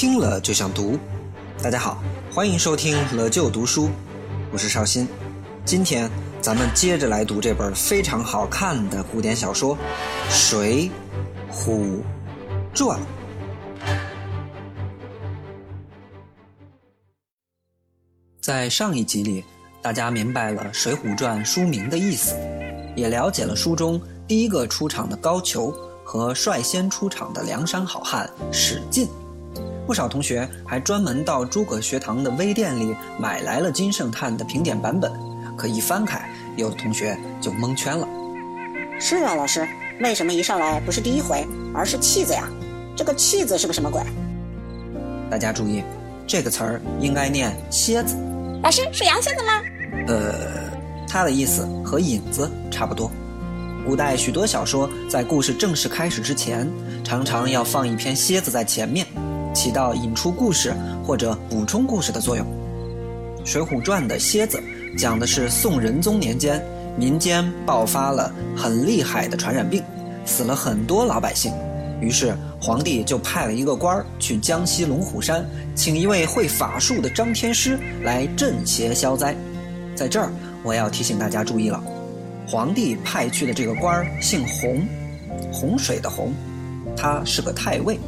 听了就想读。大家好，欢迎收听了就读书，我是绍鑫。今天咱们接着来读这本非常好看的古典小说《水浒传》。在上一集里，大家明白了《水浒传》书名的意思，也了解了书中第一个出场的高俅和率先出场的梁山好汉史进。不少同学还专门到诸葛学堂的微店里买来了金圣叹的评点版本，可一翻开，有的同学就蒙圈了。是啊，老师，为什么一上来不是第一回，而是弃子呀？这个弃子是个什么鬼？大家注意，这个词儿应该念蝎子。老师是羊蝎子吗？呃，它的意思和引子差不多。古代许多小说在故事正式开始之前，常常要放一篇蝎子在前面。起到引出故事或者补充故事的作用。《水浒传》的蝎子讲的是宋仁宗年间，民间爆发了很厉害的传染病，死了很多老百姓。于是皇帝就派了一个官儿去江西龙虎山，请一位会法术的张天师来镇邪消灾。在这儿，我要提醒大家注意了，皇帝派去的这个官儿姓洪，洪水的洪，他是个太尉。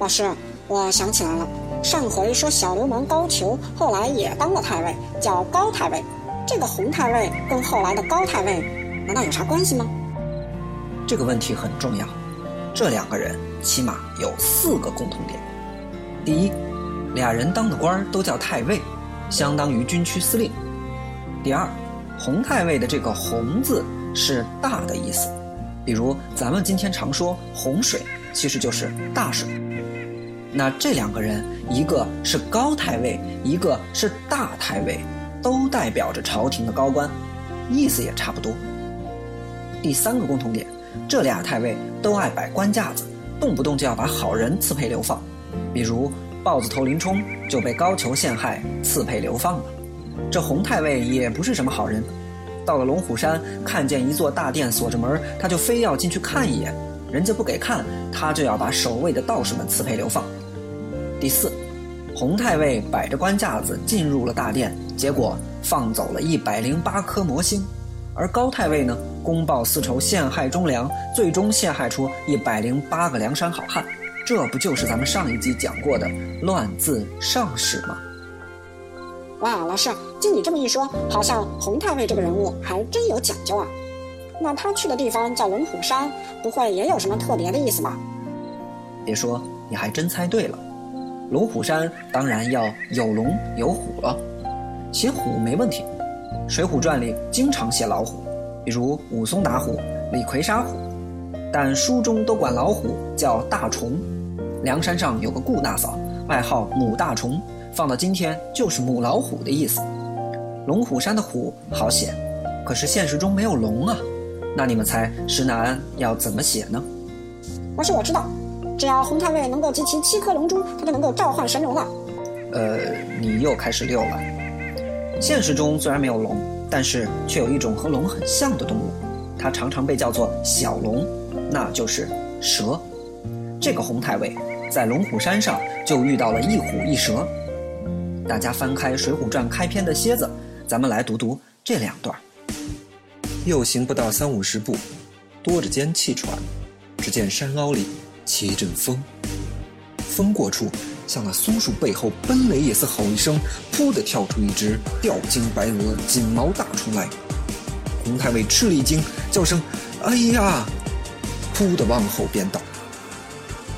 老师，我想起来了，上回说小流氓高俅后来也当了太尉，叫高太尉。这个洪太尉跟后来的高太尉，难道有啥关系吗？这个问题很重要。这两个人起码有四个共同点：第一，俩人当的官都叫太尉，相当于军区司令；第二，洪太尉的这个“洪”字是大的意思，比如咱们今天常说洪水，其实就是大水。那这两个人，一个是高太尉，一个是大太尉，都代表着朝廷的高官，意思也差不多。第三个共同点，这俩太尉都爱摆官架子，动不动就要把好人赐配流放，比如豹子头林冲就被高俅陷害，赐配流放了。这洪太尉也不是什么好人，到了龙虎山，看见一座大殿锁着门，他就非要进去看一眼，人家不给看，他就要把守卫的道士们赐配流放。第四，洪太尉摆着官架子进入了大殿，结果放走了一百零八颗魔星；而高太尉呢，公报私仇，陷害忠良，最终陷害出一百零八个梁山好汉。这不就是咱们上一集讲过的乱字上史吗？哇，老师，经你这么一说，好像洪太尉这个人物还真有讲究啊。那他去的地方叫龙虎山，不会也有什么特别的意思吧？别说，你还真猜对了。龙虎山当然要有龙有虎了，写虎没问题，《水浒传》里经常写老虎，比如武松打虎、李逵杀虎，但书中都管老虎叫大虫。梁山上有个顾大嫂，外号母大虫，放到今天就是母老虎的意思。龙虎山的虎好写，可是现实中没有龙啊，那你们猜石南要怎么写呢？老师，我知道。只要洪太尉能够集齐七颗龙珠，他就能够召唤神龙了。呃，你又开始溜了。现实中虽然没有龙，但是却有一种和龙很像的动物，它常常被叫做小龙，那就是蛇。这个洪太尉在龙虎山上就遇到了一虎一蛇。大家翻开《水浒传》开篇的蝎子，咱们来读读这两段。又行不到三五十步，多着间气喘，只见山凹里。起一阵风，风过处，向那松树背后奔雷也似吼一声，扑的跳出一只吊睛白额锦毛大虫来。洪太尉吃了一惊，叫声“哎呀”，扑的往后便倒。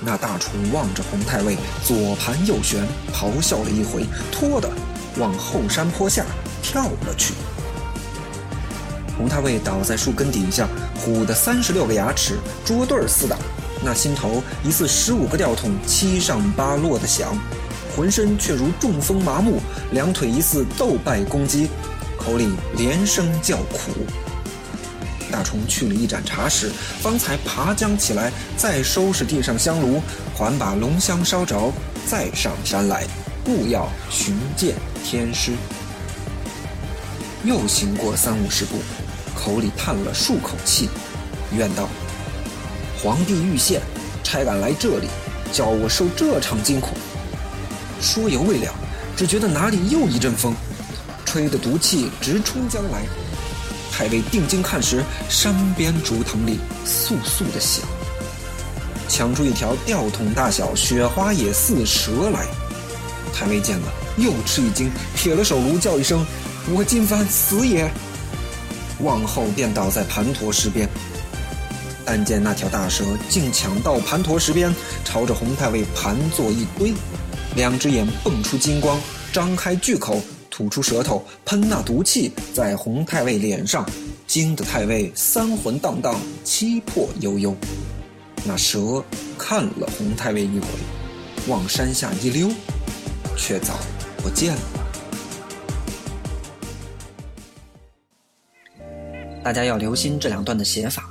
那大虫望着洪太尉，左盘右旋，咆哮了一回，拖的往后山坡下跳了去。洪太尉倒在树根底下，虎的三十六个牙齿捉对儿似的。那心头疑似十五个吊桶七上八落的响，浑身却如中风麻木，两腿疑似斗败攻击，口里连声叫苦。大虫去了一盏茶时，方才爬将起来，再收拾地上香炉，还把龙香烧着，再上山来，务要寻见天师。又行过三五十步，口里叹了数口气，怨道。皇帝御县差俺来这里，叫我受这场惊恐，说犹未了，只觉得哪里又一阵风，吹得毒气直冲将来。太尉定睛看时，山边竹藤里簌簌的响，抢出一条吊桶大小、雪花也似蛇来。太尉见了，又吃一惊，撇了手炉，叫一声：“我今番死也！”望后便倒在盘陀石边。但见那条大蛇竟抢到盘陀石边，朝着洪太尉盘坐一堆，两只眼蹦出金光，张开巨口。吐出舌头，喷那毒气在洪太尉脸上，惊得太尉三魂荡荡，七魄悠悠。那蛇看了洪太尉一回，往山下一溜，却早不见了。大家要留心这两段的写法，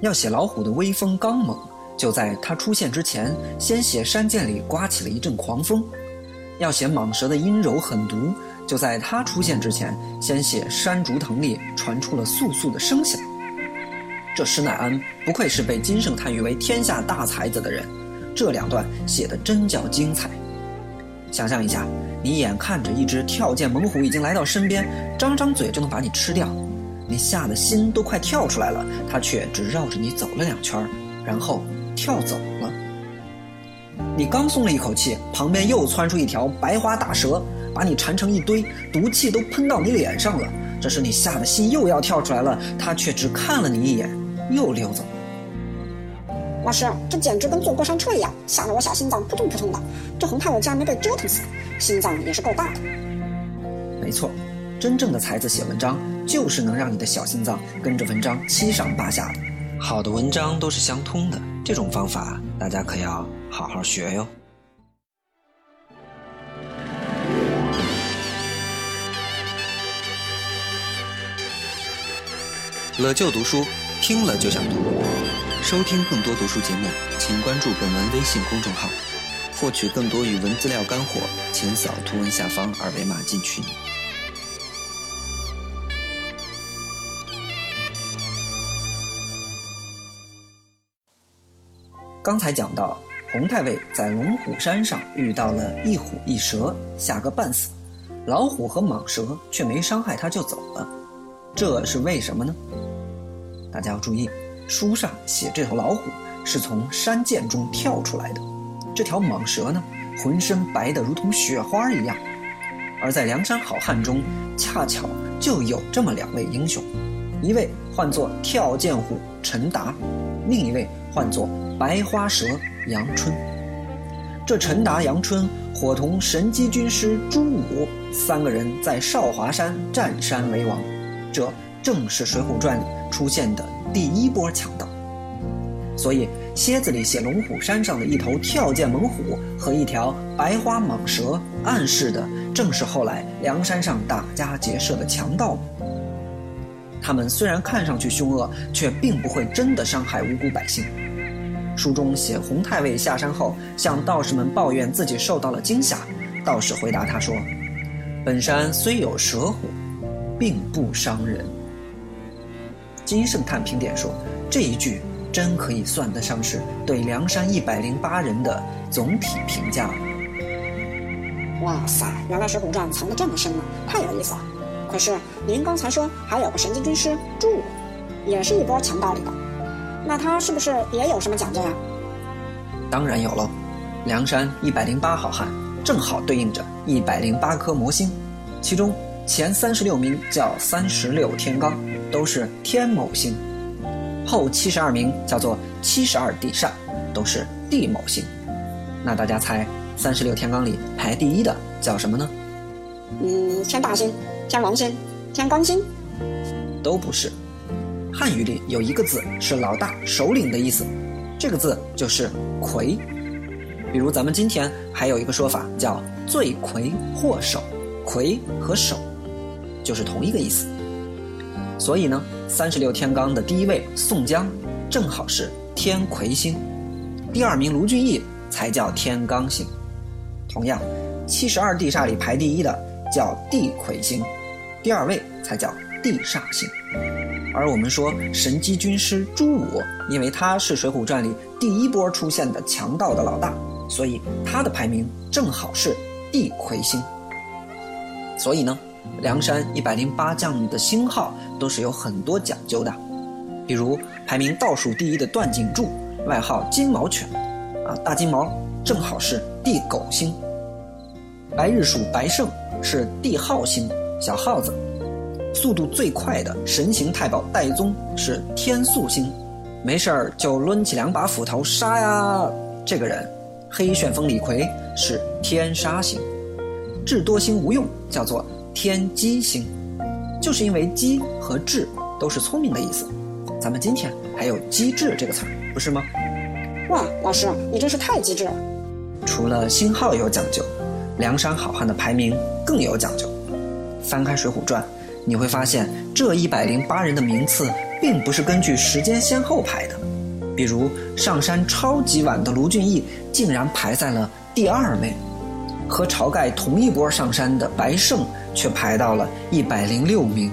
要写老虎的威风刚猛，就在它出现之前，先写山涧里刮起了一阵狂风；要写蟒蛇的阴柔狠毒。就在它出现之前，先写山竹藤里传出了簌簌的声响。这施耐庵不愧是被金圣叹誉为天下大才子的人，这两段写的真叫精彩。想象一下，你眼看着一只跳涧猛虎已经来到身边，张张嘴就能把你吃掉，你吓得心都快跳出来了，他却只绕着你走了两圈，然后跳走了。你刚松了一口气，旁边又窜出一条白花大蛇。把你缠成一堆，毒气都喷到你脸上了。这时你吓得心又要跳出来了，他却只看了你一眼，又溜走。老师，这简直跟坐过山车一样，吓得我小心脏扑通扑通的。这红太我竟然没被折腾死，心脏也是够大的。没错，真正的才子写文章，就是能让你的小心脏跟着文章七上八下的。好的文章都是相通的，这种方法大家可要好好学哟。了就读书，听了就想读。收听更多读书节目，请关注本文微信公众号。获取更多语文资料干货，请扫图文下方二维码进群。刚才讲到，洪太尉在龙虎山上遇到了一虎一蛇，吓个半死，老虎和蟒蛇却没伤害他就走了，这是为什么呢？大家要注意，书上写这头老虎是从山涧中跳出来的，这条蟒蛇呢，浑身白得如同雪花一样。而在梁山好汉中，恰巧就有这么两位英雄，一位唤作跳涧虎陈达，另一位唤作白花蛇杨春。这陈达、杨春伙同神机军师朱武三个人在少华山占山为王，这。正是《水浒传》里出现的第一波强盗，所以蝎子里写龙虎山上的一头跳涧猛虎和一条白花蟒蛇，暗示的正是后来梁山上打家劫舍的强盗们。他们虽然看上去凶恶，却并不会真的伤害无辜百姓。书中写洪太尉下山后向道士们抱怨自己受到了惊吓，道士回答他说：“本山虽有蛇虎，并不伤人。”金圣叹评点说：“这一句真可以算得上是对梁山一百零八人的总体评价。”哇塞，原来《水浒传》藏得这么深呢，太有意思了。可是您刚才说还有个神经军师朱武，也是一波强盗里的，那他是不是也有什么讲究呀？当然有喽，梁山一百零八好汉正好对应着一百零八颗魔星，其中前三十六名叫三十六天罡。都是天某星，后七十二名叫做七十二地煞，都是地某星。那大家猜，三十六天罡里排第一的叫什么呢？嗯，天大星、天王星、天罡星，都不是。汉语里有一个字是老大、首领的意思，这个字就是魁。比如咱们今天还有一个说法叫罪魁祸首，魁和首就是同一个意思。所以呢，三十六天罡的第一位宋江，正好是天魁星；第二名卢俊义才叫天罡星。同样，七十二地煞里排第一的叫地魁星，第二位才叫地煞星。而我们说神机军师朱武，因为他是《水浒传》里第一波出现的强盗的老大，所以他的排名正好是地魁星。所以呢，梁山一百零八将的星号都是有很多讲究的，比如排名倒数第一的段景柱，外号金毛犬，啊，大金毛正好是地狗星。白日鼠白胜是地耗星，小耗子。速度最快的神行太保戴宗是天宿星，没事儿就抡起两把斧头杀呀。这个人，黑旋风李逵是天杀星，智多星吴用叫做天机星，就是因为机和智都是聪明的意思。咱们今天还有机智这个词儿，不是吗？哇，老师，你真是太机智了。除了星号有讲究，梁山好汉的排名更有讲究。翻开《水浒传》。你会发现，这一百零八人的名次并不是根据时间先后排的。比如上山超级晚的卢俊义，竟然排在了第二位；和晁盖同一波上山的白胜，却排到了一百零六名。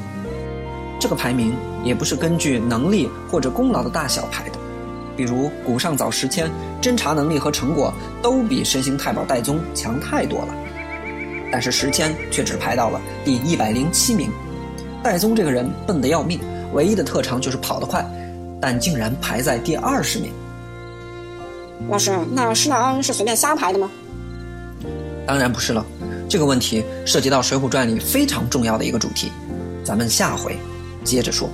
这个排名也不是根据能力或者功劳的大小排的。比如古上早时迁，侦查能力和成果都比神行太保戴宗强太多了，但是时迁却只排到了第一百零七名。戴宗这个人笨得要命，唯一的特长就是跑得快，但竟然排在第二十名。老师，那施耐庵是随便瞎排的吗？当然不是了，这个问题涉及到《水浒传》里非常重要的一个主题，咱们下回接着说。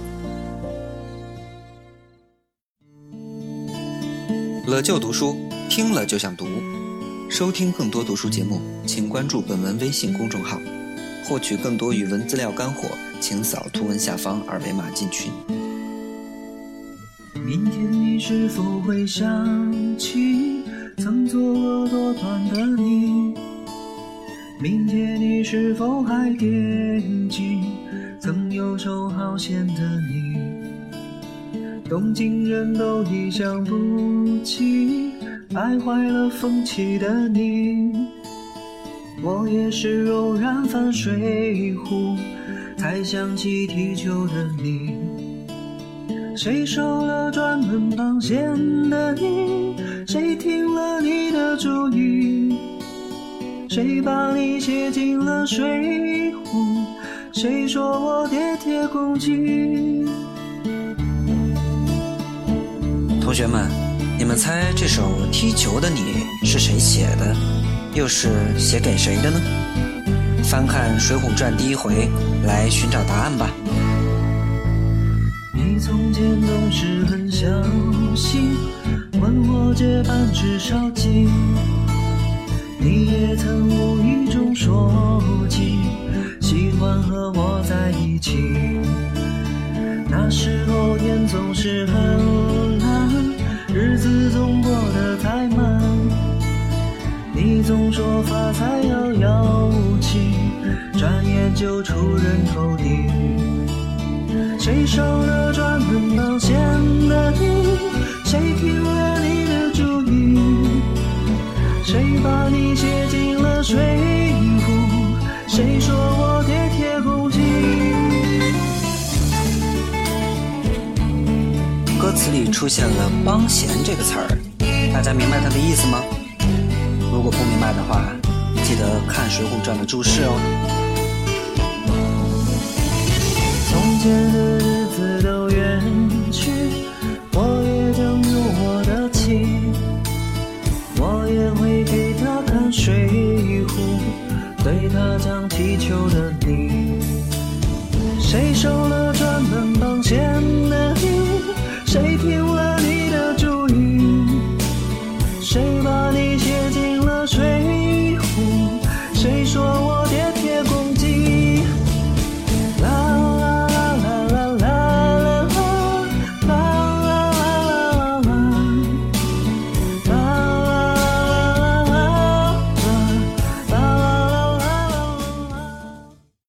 乐就读书，听了就想读。收听更多读书节目，请关注本文微信公众号。获取更多语文资料干货，请扫图文下方二维码进群。明天你是否会想起曾作恶多端的你？明天你是否还惦记曾游手好闲的你？东京人都已想不起败坏了风气的你。我也是偶然翻水浒，才想起踢球的你。谁收了专门绑线的你？谁听了你的主意？谁把你写进了水浒？谁说我跌铁公鸡？同学们，你们猜这首《踢球的你》是谁写的？又是写给谁的呢？翻看《水浒传》第一回，来寻找答案吧。你从前总是很小心，问我借半支烧鸡。你也曾无意中说起，喜欢和我在一起。那时候天总是很蓝，日子总总说发财遥遥无期，转眼就出人头地。谁收了专门绑线的你？谁听了你的主意？谁把你写进了水浒？谁说我跌铁公鸡？歌词里出现了“帮闲”这个词儿，大家明白它的意思吗？如果不明白的话，记得看《水浒传》的注释哦。从前的日子都远去，我也将有我的妻，我也会给她看《水浒》，对她讲踢球的你。谁收了